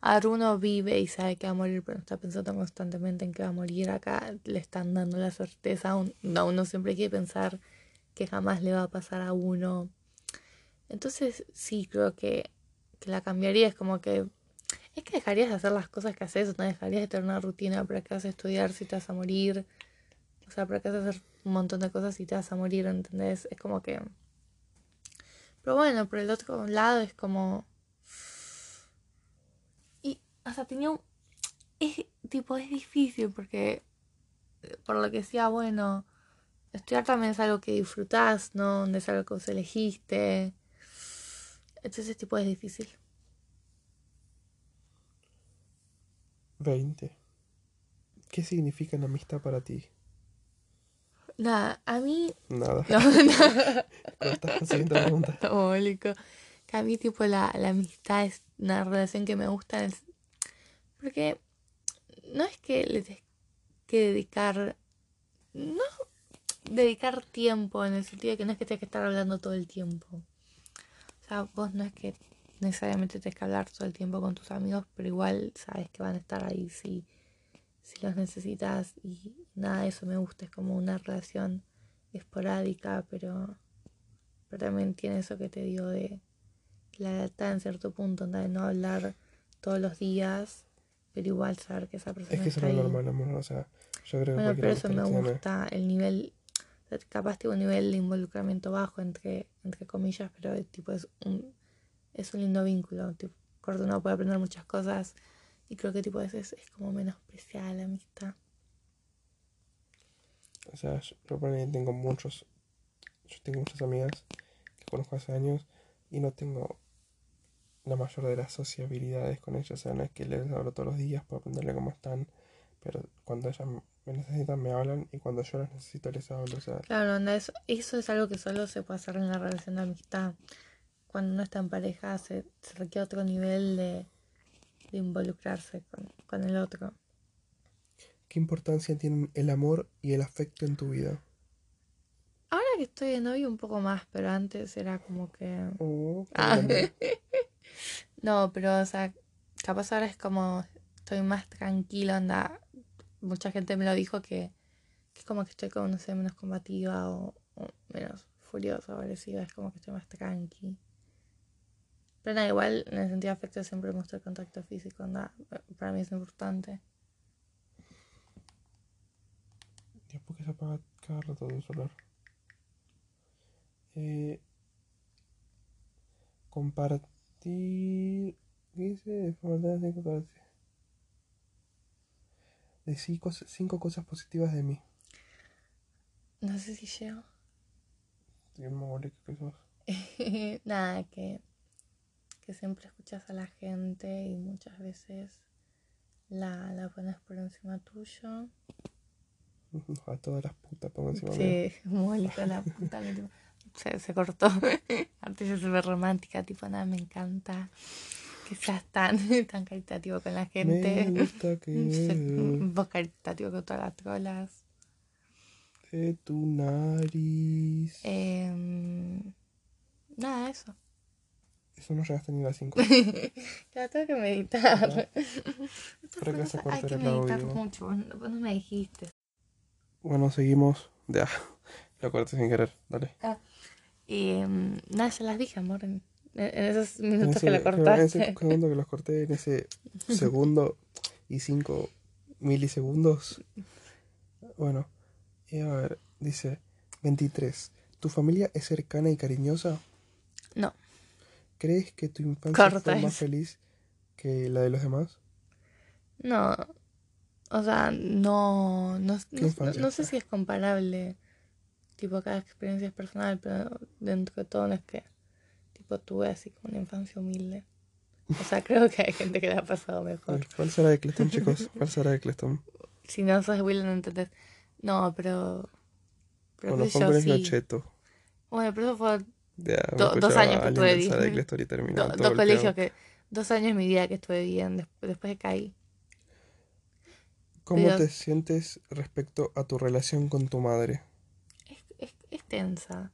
[SPEAKER 2] a ver, uno vive y sabe que va a morir, pero no está pensando constantemente en que va a morir. Acá le están dando la certeza. a un- no, uno siempre quiere pensar que jamás le va a pasar a uno. Entonces, sí, creo que, la cambiaría. Es como que. Es que dejarías de hacer las cosas que haces, no dejarías de tener una rutina para que vas a estudiar si te vas a morir. O sea, para que vas a hacer un montón de cosas si te vas a morir, ¿entendés? Es como que. Pero bueno, por el otro lado es como. Y, o sea, tenía un. Es, tipo, es difícil porque. Por lo que decía, bueno. Estudiar también es algo que disfrutás, ¿no? Es algo que vos elegiste. Entonces, tipo, es difícil.
[SPEAKER 1] 20. ¿Qué significa la amistad para ti?
[SPEAKER 2] Nada, a mí.
[SPEAKER 1] Nada.
[SPEAKER 2] No,
[SPEAKER 1] siguiente pregunta.
[SPEAKER 2] Diabólico. Que a mí, tipo, la, la amistad es una relación que me gusta. Porque no es que le tenés que dedicar. No dedicar tiempo en el sentido de que no es que tengas que estar hablando todo el tiempo. O sea, vos no es que necesariamente tenés que hablar todo el tiempo con tus amigos, pero igual sabes que van a estar ahí si, si los necesitas. Y nada de eso me gusta. Es como una relación esporádica, pero pero también tiene eso que te digo de la lealtad en cierto punto, de no hablar todos los días, pero igual saber que esa persona
[SPEAKER 1] Es que eso
[SPEAKER 2] está
[SPEAKER 1] no es normal, amor. O sea, yo creo que
[SPEAKER 2] Bueno, pero eso me
[SPEAKER 1] tiene-
[SPEAKER 2] gusta, el nivel, capaz tiene un nivel de involucramiento bajo, entre, entre comillas, pero tipo es un, es un lindo vínculo, tipo, puede aprender muchas cosas y creo que tipo es, es, como menospreciada la amistad.
[SPEAKER 1] O sea, yo, yo tengo muchos. Yo tengo muchas amigas que conozco hace años y no tengo la mayor de las sociabilidades con ella. O sea, no es que les hablo todos los días para preguntarle cómo están, pero cuando ellas me necesitan me hablan y cuando yo las necesito les hablo. O sea,
[SPEAKER 2] Claro, no, eso, eso es algo que solo se puede hacer en la relación de amistad. Cuando uno está en pareja se, se requiere otro nivel de, de involucrarse con, con el otro.
[SPEAKER 1] ¿qué importancia tienen el amor y el afecto en tu vida?
[SPEAKER 2] Ahora que estoy de novio un poco más, pero antes era como que...
[SPEAKER 1] Oh,
[SPEAKER 2] Ah. No, pero o sea, capaz ahora es como estoy más tranquila, anda. Mucha gente me lo dijo que, es como que estoy como, no sé, menos combativa o, menos furiosa o agresiva, es como que estoy más tranqui. Pero nada, igual en el sentido de afecto siempre me el contacto físico, anda, para mí es importante.
[SPEAKER 1] Dios, ¿por qué se apaga cada rato el celular? Eh, compartir. ¿Qué dice? Compartir cinco cosas. Decí cos- cinco cosas positivas de mí.
[SPEAKER 2] No sé si llego.
[SPEAKER 1] Qué mogólico que sos.
[SPEAKER 2] nada, que, que siempre escuchas a la gente y muchas veces la, la pones por encima tuyo.
[SPEAKER 1] A todas las putas pongo encima mío.
[SPEAKER 2] Sí, muy hijo de la puta. que tipo, se, se cortó. Antes es súper romántica, tipo, nada, me encanta que seas tan, tan caritativo con la
[SPEAKER 1] Me
[SPEAKER 2] gente.
[SPEAKER 1] gusta
[SPEAKER 2] Se-
[SPEAKER 1] que
[SPEAKER 2] Vos caritativo con todas las trolas.
[SPEAKER 1] de tu nariz.
[SPEAKER 2] Em, nada, eso.
[SPEAKER 1] Eso no llegaste ni a las 5.
[SPEAKER 2] Ya tengo que meditar.
[SPEAKER 1] Para que se corte el audio.
[SPEAKER 2] mucho, vos no, vos no me dijiste.
[SPEAKER 1] Bueno, seguimos. Ya. Lo corté sin querer. Dale.
[SPEAKER 2] Y em, nada, ya las dije, amor, en, en esos
[SPEAKER 1] En
[SPEAKER 2] minutos que
[SPEAKER 1] ese,
[SPEAKER 2] lo
[SPEAKER 1] en
[SPEAKER 2] cortaste.
[SPEAKER 1] ese segundo que los corté, en ese segundo y cinco milisegundos. Bueno, y a ver, dice 23. ¿Tu familia es cercana y cariñosa?
[SPEAKER 2] No.
[SPEAKER 1] ¿Crees que tu infancia
[SPEAKER 2] Corta
[SPEAKER 1] fue más feliz que la de los demás?
[SPEAKER 2] No, o sea, no, no, no, no sé si es comparable, tipo, cada experiencia es personal, pero dentro de todo no es que, tuve así como una infancia humilde. O sea, creo que hay gente que la ha pasado mejor.
[SPEAKER 1] ¿Cuál será de Cleston, chicos? ¿Cuál será de Cleston?
[SPEAKER 2] Si no sos Will, no entendés. No, pero, pero
[SPEAKER 1] Bueno, fue un
[SPEAKER 2] sí.
[SPEAKER 1] cheto.
[SPEAKER 2] Bueno, pero eso fue Do- dos años que
[SPEAKER 1] alguien
[SPEAKER 2] tuve
[SPEAKER 1] del Sala de
[SPEAKER 2] bien. Do- dos colegios que, dos años de mi vida que estuve bien, des- después que caí.
[SPEAKER 1] ¿Cómo
[SPEAKER 2] Dios.
[SPEAKER 1] te sientes respecto a tu relación con tu madre?
[SPEAKER 2] es, es, es tensa.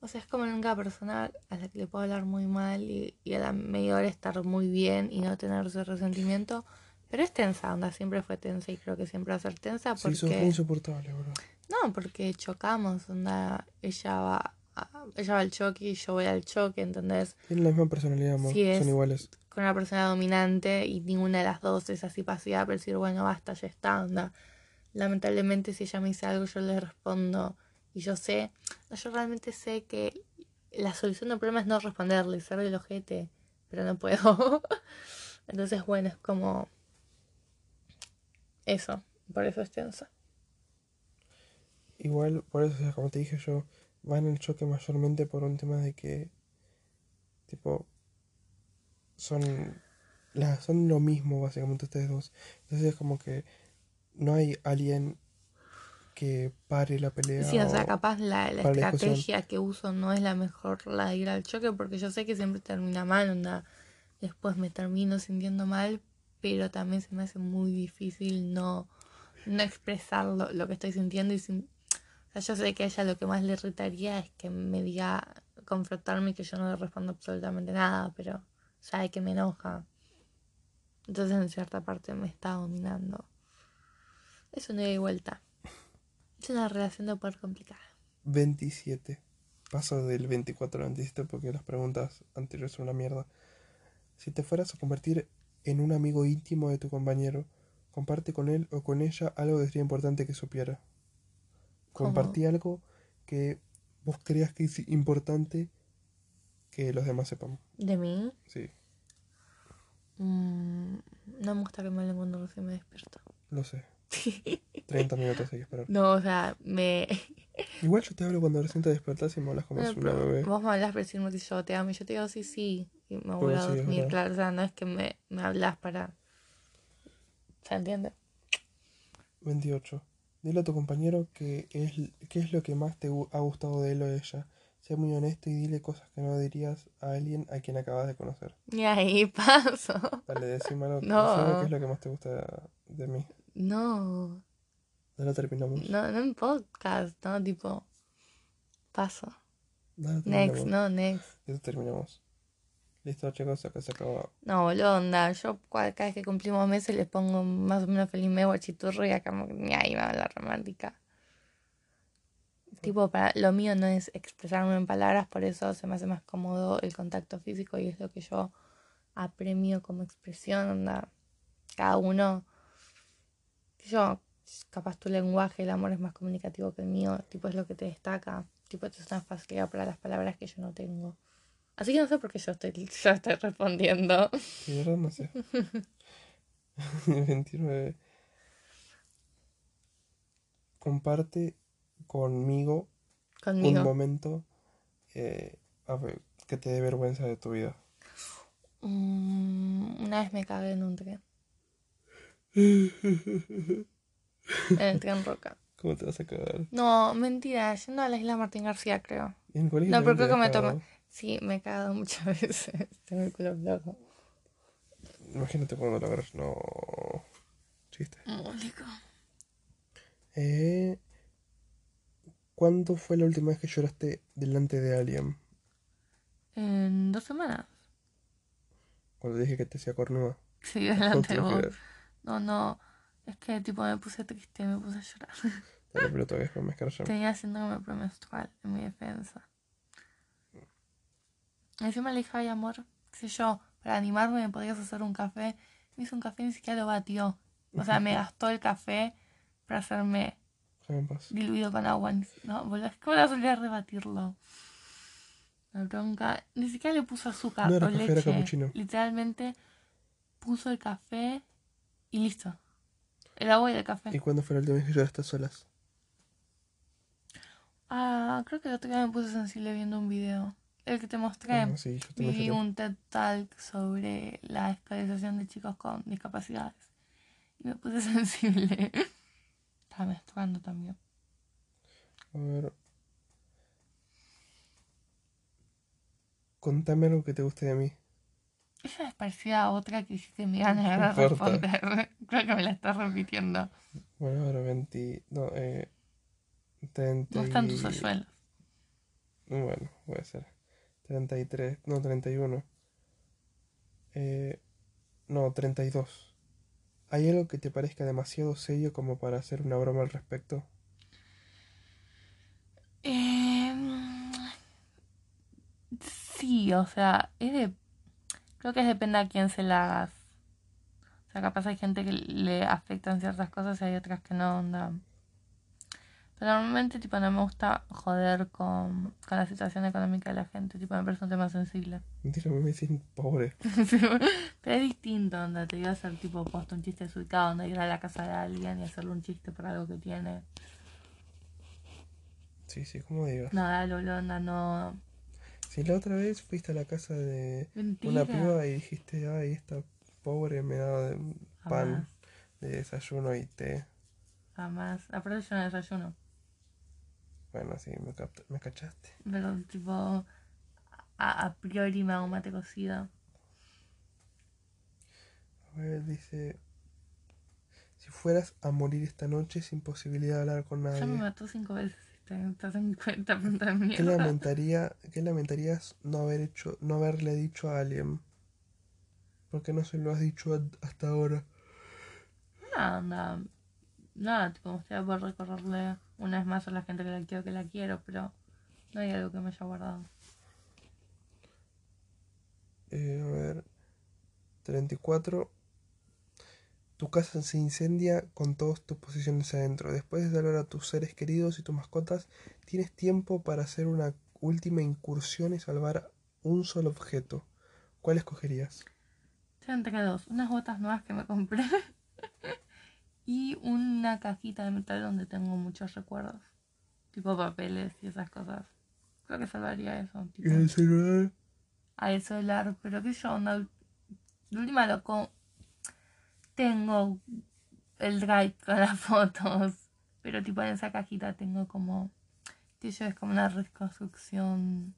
[SPEAKER 2] O sea, es como una única persona a la que le puedo hablar muy mal y, y a la media hora estar muy bien y no tener ese resentimiento. Pero es tensa, onda, siempre fue tensa y creo que siempre va a ser tensa
[SPEAKER 1] Sí, sos
[SPEAKER 2] porque...
[SPEAKER 1] insoportable, bro.
[SPEAKER 2] No, porque chocamos, onda, ella va, a- ella va al choque y yo voy al choque, ¿entendés?
[SPEAKER 1] Tienen la misma personalidad, amor.
[SPEAKER 2] Sí, es.
[SPEAKER 1] Son iguales.
[SPEAKER 2] Con una persona dominante y ninguna de las dos es así pasiva para decir, bueno, basta, ya está, onda. Lamentablemente si ella me dice algo yo le respondo y yo sé, yo realmente sé que la solución del problema es no responderle, ser el ojete, pero no puedo. Entonces, bueno, es como eso, por eso es tensa.
[SPEAKER 1] Igual, por eso, como te dije yo, van en el choque mayormente por un tema de que, tipo, son, la, son lo mismo, básicamente, ustedes dos. Entonces es como que no hay alguien que pare la pelea.
[SPEAKER 2] Sí, o sea, capaz la, estrategia que uso no es la mejor la de ir al choque porque yo sé que siempre termina mal, onda. Después me termino sintiendo mal, pero también se me hace muy difícil no, no expresar lo, lo que estoy sintiendo y sin... O sea, yo sé que a ella lo que más le irritaría es que me diga confrontarme y que yo no le respondo absolutamente nada, pero sabe que me enoja. Entonces en cierta parte me está dominando. Es una ida y vuelta. Es una relación de poder complicada.
[SPEAKER 1] 27. Paso del 24 al 27 porque las preguntas anteriores son una mierda. Si te fueras a convertir en un amigo íntimo de tu compañero, comparte con él o con ella algo que sería importante que supiera.
[SPEAKER 2] ¿Cómo?
[SPEAKER 1] Compartí algo que vos creas que es importante que los demás sepan.
[SPEAKER 2] ¿De mí?
[SPEAKER 1] Sí,
[SPEAKER 2] Mm, no me gusta que me hablen cuando recién me despierto.
[SPEAKER 1] lo sé. 30 minutos hay que esperar.
[SPEAKER 2] No, o sea, me...
[SPEAKER 1] Igual yo te hablo cuando recién te despertás y me hablas como si una bebé.
[SPEAKER 2] vos me hablas para decirme que yo te amo y yo te digo sí, sí. Y me voy a dormir, claro. O sea, no es que me, me hablas para... ¿Se entiende?
[SPEAKER 1] 28. Dile a tu compañero que es, qué es lo que más te ha gustado de él o ella. Sea muy honesto y dile cosas que no dirías a alguien a quien acabas de conocer.
[SPEAKER 2] Y ahí paso.
[SPEAKER 1] Dale, decímelo.
[SPEAKER 2] No.
[SPEAKER 1] decime qué es lo que más te gusta de mí.
[SPEAKER 2] No,
[SPEAKER 1] Dale, terminamos.
[SPEAKER 2] no, no en podcast, ¿no? Tipo, paso. Next, no, next.
[SPEAKER 1] Eso terminamos. Listo, chicos, acá se acaba.
[SPEAKER 2] No, boludo, onda. Yo cada vez que cumplimos meses les pongo más o menos feliz mes guachiturro y acá ni ahí va la romántica. Tipo, para lo mío no es expresarme en palabras, por eso se me hace más cómodo el contacto físico y es lo que yo apremio como expresión, onda. Cada uno, yo, capaz tu lenguaje, el amor es más comunicativo que el mío, tipo es lo que te destaca, tipo es una facilidad para las palabras que yo no tengo. Así que no sé por qué yo estoy, yo estoy respondiendo.
[SPEAKER 1] Sí, de verdad no sé. 29. Comparte conmigo un momento eh, a ver, que te dé vergüenza de tu vida.
[SPEAKER 2] Mm, una vez me cagué en un tren. En el tren Roca.
[SPEAKER 1] ¿Cómo te vas a cagar?
[SPEAKER 2] No, mentira, yendo a la isla Martín García, creo.
[SPEAKER 1] ¿Y en colegio
[SPEAKER 2] No, pero creo que
[SPEAKER 1] te
[SPEAKER 2] me tomé. Sí, me he cagado muchas veces. Tengo el culo flojo.
[SPEAKER 1] Imagínate cuando lo agarras. No. Chiste.
[SPEAKER 2] Mólico.
[SPEAKER 1] Eh, ¿Cuándo fue la última vez que lloraste delante de alguien?
[SPEAKER 2] En dos semanas.
[SPEAKER 1] Cuando dije que te hacía cornuda.
[SPEAKER 2] Sí, delante
[SPEAKER 1] te
[SPEAKER 2] de vos. No, no. Es que tipo me puse triste, me puse a llorar.
[SPEAKER 1] Pero todavía es me escarcha.
[SPEAKER 2] Tenía síndrome premenstrual en mi defensa. Encima le dije, ay amor, qué sé yo, para animarme me podrías hacer un café. Me hizo un café y ni siquiera lo batió. O sea, me gastó el café para hacerme diluido con agua. No, boludo, es que voy a salir a rebatirlo. La bronca. Ni siquiera le puso azúcar
[SPEAKER 1] No era
[SPEAKER 2] o
[SPEAKER 1] café,
[SPEAKER 2] leche. Literalmente puso el café y listo. El agua y el café.
[SPEAKER 1] ¿Y cuándo fue la última vez que lloraste solas?
[SPEAKER 2] Ah, creo que el otro día me puse sensible viendo un video. El que te mostré.
[SPEAKER 1] Ah, sí, yo también
[SPEAKER 2] Vi un TED Talk sobre la escolarización de chicos con discapacidades. Y me puse sensible. Estaba menstruando también.
[SPEAKER 1] A ver. Contame algo que te guste de mí.
[SPEAKER 2] Esa es parecida a otra que hiciste me ganas de
[SPEAKER 1] No
[SPEAKER 2] responder. Creo que me la estás repitiendo.
[SPEAKER 1] Bueno, ahora 20. No, eh. 30.
[SPEAKER 2] No están tus hoyuelos.
[SPEAKER 1] Bueno, puede ser. 33. No, 31. Eh. No, 32. ¿Hay algo que te parezca demasiado serio como para hacer una broma al respecto?
[SPEAKER 2] Eh, sí, o sea, es de. Creo que depende a quién se la hagas. O sea, capaz hay gente que le afectan ciertas cosas y hay otras que no, onda. Pero normalmente, tipo, no me gusta joder con, con la situación económica de la gente. Tipo, me parece un tema sensible.
[SPEAKER 1] Mentira, me decís pobre.
[SPEAKER 2] Pero es distinto, onda. Te iba a hacer, tipo, posto un chiste desubicado, onda, ir a la casa de alguien y hacerle un chiste por algo que tiene.
[SPEAKER 1] Sí, sí, como digas.
[SPEAKER 2] No, dale, onda, no.
[SPEAKER 1] Si la otra vez fuiste a la casa de
[SPEAKER 2] Mentira.
[SPEAKER 1] una piba y dijiste, ay, esta pobre me da de pan de desayuno y té.
[SPEAKER 2] Jamás. Aparte yo no desayuno.
[SPEAKER 1] Bueno, sí, me, capta- me cachaste.
[SPEAKER 2] Pero tipo, a, a priori me hago mate cocido.
[SPEAKER 1] A ver, dice, si fueras a morir esta noche sin posibilidad de hablar con
[SPEAKER 2] Ya me
[SPEAKER 1] nadie,
[SPEAKER 2] mató cinco veces. ¿Te estás en cuenta, punta de
[SPEAKER 1] ¿qué,
[SPEAKER 2] mierda?
[SPEAKER 1] lamentaría, ¿qué lamentarías no haber hecho, no haberle dicho a alguien? ¿Por qué no se lo has dicho hasta ahora?
[SPEAKER 2] Nada, nada. Nada, tipo, me gustaría poder recorrerle una vez más a la gente que la quiero, que la quiero, pero no hay algo que me haya guardado.
[SPEAKER 1] Eh, a ver, 34. Tu casa se incendia con todas tus posiciones adentro. Después de salvar a tus seres queridos y tus mascotas, tienes tiempo para hacer una última incursión y salvar un solo objeto. ¿Cuál escogerías?
[SPEAKER 2] Estoy entre dos. Unas botas nuevas que me compré Y una cajita de metal donde tengo muchos recuerdos. Tipo papeles y esas cosas. Creo que salvaría eso.
[SPEAKER 1] ¿Y el celular?
[SPEAKER 2] A el celular, pero que yo onda. De última loco. Tengo el drive con las fotos. Pero tipo en esa cajita tengo como. Que yo es como una reconstrucción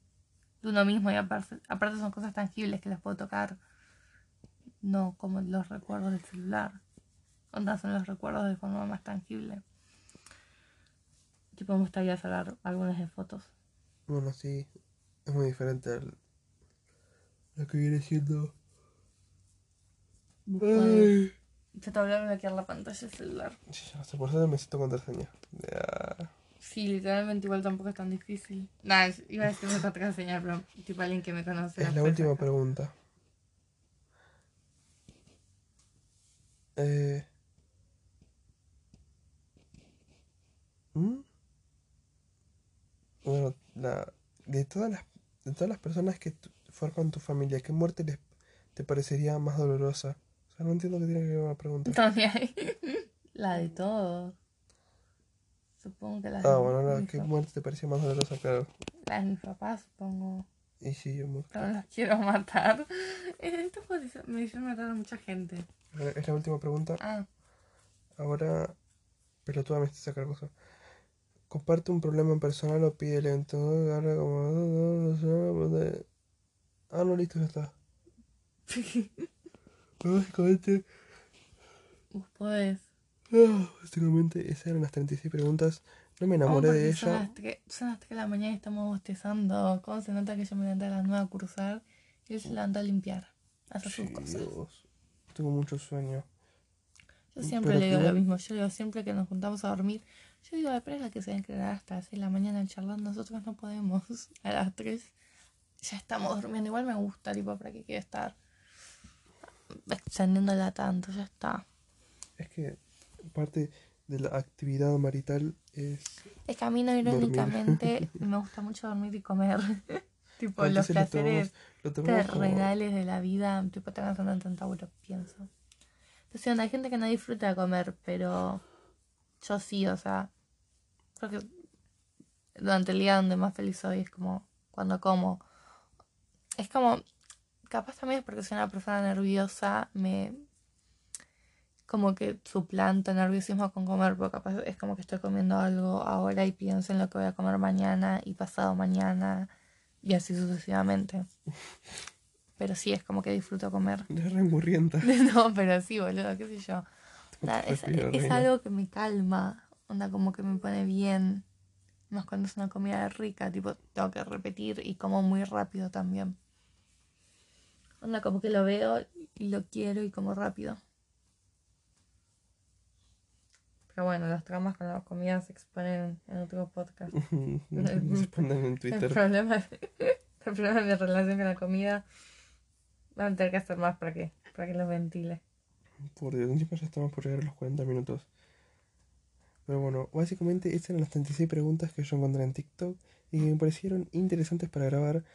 [SPEAKER 2] de uno mismo. Y aparte, aparte son cosas tangibles que las puedo tocar. No como los recuerdos del celular. Onda son los recuerdos de forma más tangible. Tipo me gustaría sacar algunas de fotos.
[SPEAKER 1] Bueno, sí. Es muy diferente al. Lo que viene siendo. Ay.
[SPEAKER 2] Se te olvidó bloquear la pantalla del celular.
[SPEAKER 1] Sí, sé, por eso necesito contraseña. Ya.
[SPEAKER 2] Sí, literalmente igual tampoco es tan difícil. Nada, iba a decir otra contraseña, pero tipo alguien que me conoce.
[SPEAKER 1] Es la última
[SPEAKER 2] sacar.
[SPEAKER 1] pregunta. Eh. ¿Mm? Bueno, la, de todas las de todas las personas que forman tu familia, ¿qué muerte les te parecería más dolorosa? Sea, no entiendo qué tiene que ver con la pregunta.
[SPEAKER 2] Entonces, la de todos. Supongo que la de,
[SPEAKER 1] Ah, bueno, la, ¿qué muerte te parecía más dolorosa? Claro.
[SPEAKER 2] la de mis papás, supongo.
[SPEAKER 1] Y sí, yo mu-
[SPEAKER 2] Pero no los quiero matar. Eh, Esto puede ser- me hicieron matar a mucha gente.
[SPEAKER 1] Es la última pregunta.
[SPEAKER 2] Ah,
[SPEAKER 1] Ahora, pelotuda me está sacar cosas. Comparte un problema personal o pídele en todo, agarra como... Ah, no, listo, ya está. Básicamente,
[SPEAKER 2] vos podés.
[SPEAKER 1] ah, básicamente esas eran las 36 preguntas. No me enamoré
[SPEAKER 2] Oh,
[SPEAKER 1] de
[SPEAKER 2] Son
[SPEAKER 1] ella.
[SPEAKER 2] las, son las tres de la mañana y estamos bostezando. ¿Cómo se nota que yo me levanté a las 9 a cursar? Y él se levantó a limpiar. A hacer sus cosas.
[SPEAKER 1] Dios. Tengo mucho sueño.
[SPEAKER 2] Yo siempre
[SPEAKER 1] Pero
[SPEAKER 2] le digo lo
[SPEAKER 1] igual-
[SPEAKER 2] mismo. Yo digo siempre que nos juntamos a dormir. Yo digo, pero es la que se va a quedar hasta las 6 de la mañana charlando. Nosotros no podemos. A las 3 ya estamos durmiendo. Igual me gusta, tipo, para que quiero estar extendiéndola tanto. Ya está.
[SPEAKER 1] Es que parte de la actividad marital es...
[SPEAKER 2] Es que a mí no irónicamente me gusta mucho dormir y comer. tipo, los
[SPEAKER 1] Entonces lo tomamos-
[SPEAKER 2] placeres
[SPEAKER 1] lo tomamos como-
[SPEAKER 2] terrenales de la vida, tipo, te van en tanta pienso. Entonces, hay gente que no disfruta de comer, pero yo sí, o sea, creo que durante el día donde más feliz soy es como cuando como. Es como, capaz también es porque soy una persona nerviosa, me como que suplanto nerviosismo con comer, porque capaz es como que estoy comiendo algo ahora y pienso en lo que voy a comer mañana y pasado mañana y así sucesivamente. Pero sí, es como que disfruto comer.
[SPEAKER 1] Es re murrienta.
[SPEAKER 2] No, pero sí, boludo, qué sé yo. Nada, es, es algo que me calma, onda como que me pone bien. Más cuando es una comida rica, tipo, tengo que repetir y como muy rápido también. Onda como que lo veo y lo quiero y como rápido. Pero bueno, las tramas con las comidas se exponen en otro podcast.
[SPEAKER 1] Se ponen en
[SPEAKER 2] El
[SPEAKER 1] Twitter.
[SPEAKER 2] problema, el problema de mi relación con la comida van a tener que hacer más para que, para que lo ventile.
[SPEAKER 1] Por Dios, encima ya estamos por llegar a los 40 minutos. Pero bueno, básicamente esas eran las 36 preguntas que yo encontré en TikTok y que me parecieron interesantes para grabar.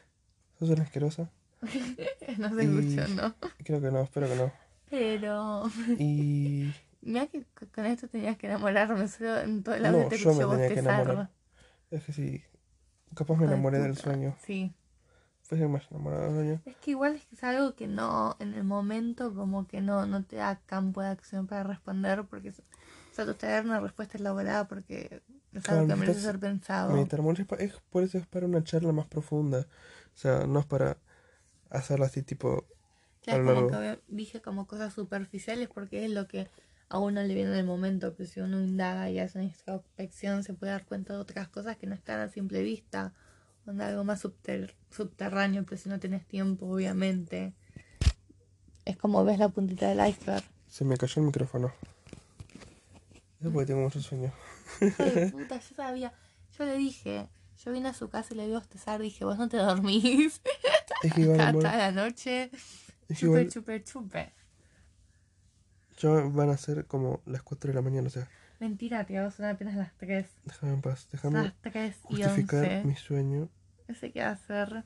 [SPEAKER 1] ¿Sos una asquerosa?
[SPEAKER 2] No se
[SPEAKER 1] Y-
[SPEAKER 2] escuchó, ¿no?
[SPEAKER 1] Creo que no, espero que no.
[SPEAKER 2] Pero
[SPEAKER 1] Y
[SPEAKER 2] mira que con esto tenías que enamorarme, solo en todo el
[SPEAKER 1] No,
[SPEAKER 2] te
[SPEAKER 1] yo me tenía que enamorar. es que sí, capaz me enamoré del sueño.
[SPEAKER 2] Sí.
[SPEAKER 1] Fue ser más enamorado del sueño.
[SPEAKER 2] Es que igual es que es algo que no, en el momento como que no, no te da campo de acción para responder porque, o sea, tu tener una respuesta elaborada porque es
[SPEAKER 1] Claro,
[SPEAKER 2] algo que merece ser pensado.
[SPEAKER 1] Meditar es, es- por eso es para una charla más profunda. O sea, no es para hacerla así tipo
[SPEAKER 2] Claro, como que dije como cosas superficiales porque es lo que a uno le viene en el momento, pero si uno indaga y hace una introspección se puede dar cuenta de otras cosas que no están a simple vista, onda algo más subter- subterráneo, pero si no tienes tiempo, obviamente. Es como ves la puntita del iceberg.
[SPEAKER 1] Se me cayó el micrófono. Es porque tengo mucho sueño.
[SPEAKER 2] Hijo de puta, yo sabía, yo le dije, yo vine a su casa y le vi bostezar, dije, vos no te dormís
[SPEAKER 1] Es que igual, amor,
[SPEAKER 2] hasta la noche,
[SPEAKER 1] es que
[SPEAKER 2] chupe,
[SPEAKER 1] igual
[SPEAKER 2] chupe, chupe.
[SPEAKER 1] ya van a ser como las 4 de la mañana. O sea,
[SPEAKER 2] Mentira, tío, son apenas las 3.
[SPEAKER 1] déjame en paz.
[SPEAKER 2] Son
[SPEAKER 1] Déjame
[SPEAKER 2] las 3 y
[SPEAKER 1] justificar
[SPEAKER 2] 11.
[SPEAKER 1] mi sueño.
[SPEAKER 2] No sé qué hacer.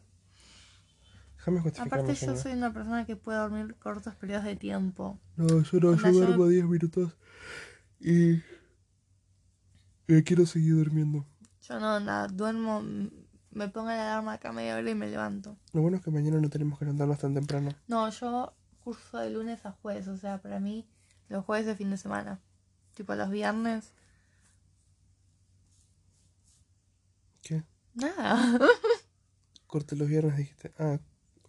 [SPEAKER 1] Déjame justificar
[SPEAKER 2] Aparte
[SPEAKER 1] mi
[SPEAKER 2] yo
[SPEAKER 1] sueño.
[SPEAKER 2] soy una persona que puede dormir cortos periodos de tiempo.
[SPEAKER 1] No, yo no,
[SPEAKER 2] Onda,
[SPEAKER 1] yo
[SPEAKER 2] yo-
[SPEAKER 1] duermo 10 minutos. Y. y quiero seguir durmiendo.
[SPEAKER 2] Yo no, nada, duermo, me pongo la alarma acá media hora y me levanto.
[SPEAKER 1] Lo bueno es que mañana no tenemos que levantarnos tan temprano.
[SPEAKER 2] No, yo curso de lunes a jueves, o sea, para mí los jueves es fin de semana. Tipo los viernes.
[SPEAKER 1] ¿Qué?
[SPEAKER 2] Nada.
[SPEAKER 1] Corte los viernes, dijiste. Ah,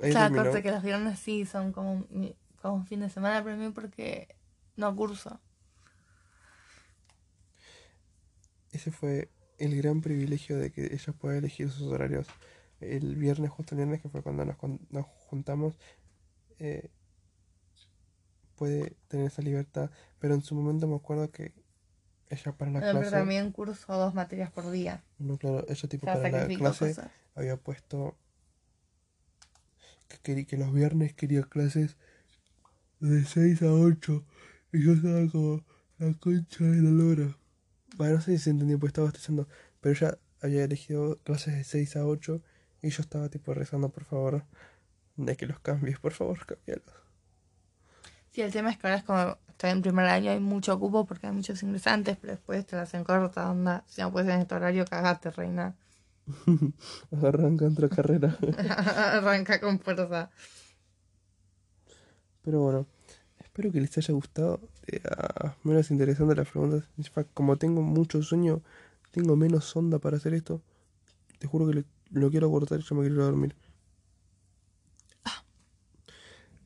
[SPEAKER 1] ahí
[SPEAKER 2] Claro,
[SPEAKER 1] terminó.
[SPEAKER 2] corte que los viernes sí son como, como fin de semana para mí porque no curso.
[SPEAKER 1] Ese fue el gran privilegio de que ella pueda elegir sus horarios. El viernes, justo el viernes, que fue cuando nos, nos juntamos, eh, puede tener esa libertad. Pero en su momento me acuerdo que ella para la
[SPEAKER 2] No, pero
[SPEAKER 1] clase,
[SPEAKER 2] también curso dos materias por día.
[SPEAKER 1] no, claro, ella
[SPEAKER 2] O
[SPEAKER 1] tipo
[SPEAKER 2] sea,
[SPEAKER 1] para la clase
[SPEAKER 2] cosas.
[SPEAKER 1] había puesto que, que los viernes quería clases de 6 a 8 y yo estaba como la concha de la lora. Bueno, no sé si se entendió porque estaba bostezando, pero ella había elegido clases de 6 a 8 y yo estaba tipo rezando por favor de que los cambies, por favor, cámbialos.
[SPEAKER 2] Sí, el tema es que ahora es como, estoy en primer año, hay mucho cupo porque hay muchos ingresantes, pero después te la hacen corta, onda. Si no puedes en este horario, cagate, reina.
[SPEAKER 1] Arranca otra carrera.
[SPEAKER 2] Arranca con fuerza.
[SPEAKER 1] Pero bueno, espero que les haya gustado. Ah, menos interesante las preguntas. Como tengo mucho sueño, tengo menos onda para hacer esto. Te juro que lo quiero cortar y yo me quiero ir a dormir.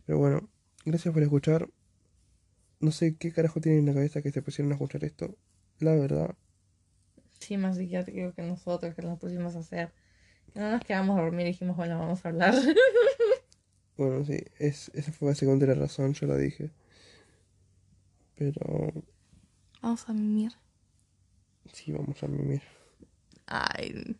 [SPEAKER 1] Pero bueno, gracias por escuchar. No sé qué carajo tienen en la cabeza que se pusieron a escuchar esto. La verdad,
[SPEAKER 2] Sí, más psiquiátrico que nosotros, que nos pusimos a hacer. Que no nos quedamos a dormir y dijimos, bueno, vamos a hablar.
[SPEAKER 1] bueno, sí, es, esa fue básicamente la razón, yo la dije. Pero
[SPEAKER 2] vamos a mimir.
[SPEAKER 1] sí, vamos a mimir.
[SPEAKER 2] Ay.